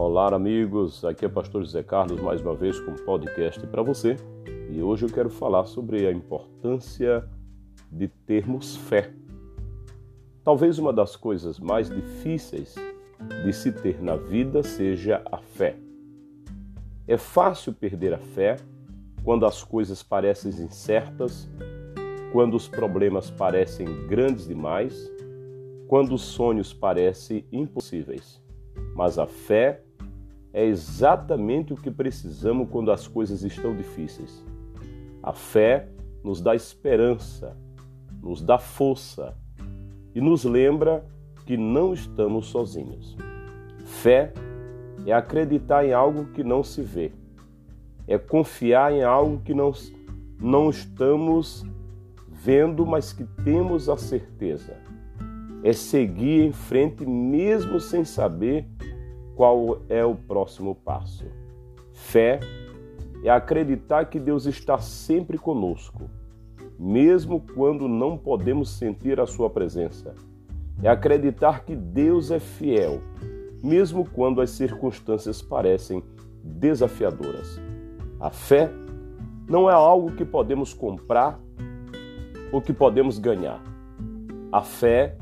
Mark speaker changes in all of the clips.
Speaker 1: Olá, amigos. Aqui é o pastor José Carlos mais uma vez com um podcast para você. E hoje eu quero falar sobre a importância de termos fé. Talvez uma das coisas mais difíceis de se ter na vida seja a fé. É fácil perder a fé quando as coisas parecem incertas, quando os problemas parecem grandes demais, quando os sonhos parecem impossíveis. Mas a fé é exatamente o que precisamos quando as coisas estão difíceis. A fé nos dá esperança, nos dá força e nos lembra que não estamos sozinhos. Fé é acreditar em algo que não se vê, é confiar em algo que não, não estamos vendo, mas que temos a certeza. É seguir em frente mesmo sem saber qual é o próximo passo. Fé é acreditar que Deus está sempre conosco, mesmo quando não podemos sentir a Sua presença. É acreditar que Deus é fiel, mesmo quando as circunstâncias parecem desafiadoras. A fé não é algo que podemos comprar ou que podemos ganhar. A fé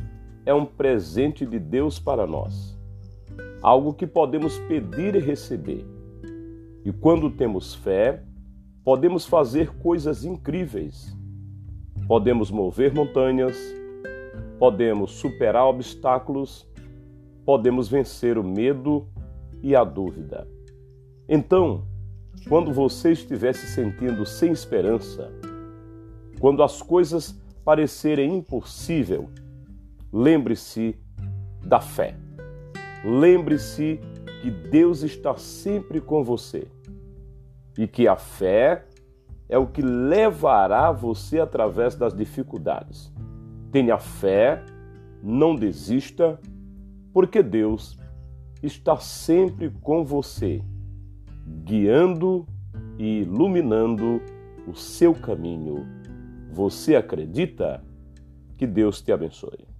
Speaker 1: é um presente de Deus para nós algo que podemos pedir e receber. E quando temos fé, podemos fazer coisas incríveis. Podemos mover montanhas, podemos superar obstáculos, podemos vencer o medo e a dúvida. Então, quando você estiver se sentindo sem esperança, quando as coisas parecerem impossível, lembre-se da fé. Lembre-se que Deus está sempre com você e que a fé é o que levará você através das dificuldades. Tenha fé, não desista, porque Deus está sempre com você, guiando e iluminando o seu caminho. Você acredita? Que Deus te abençoe.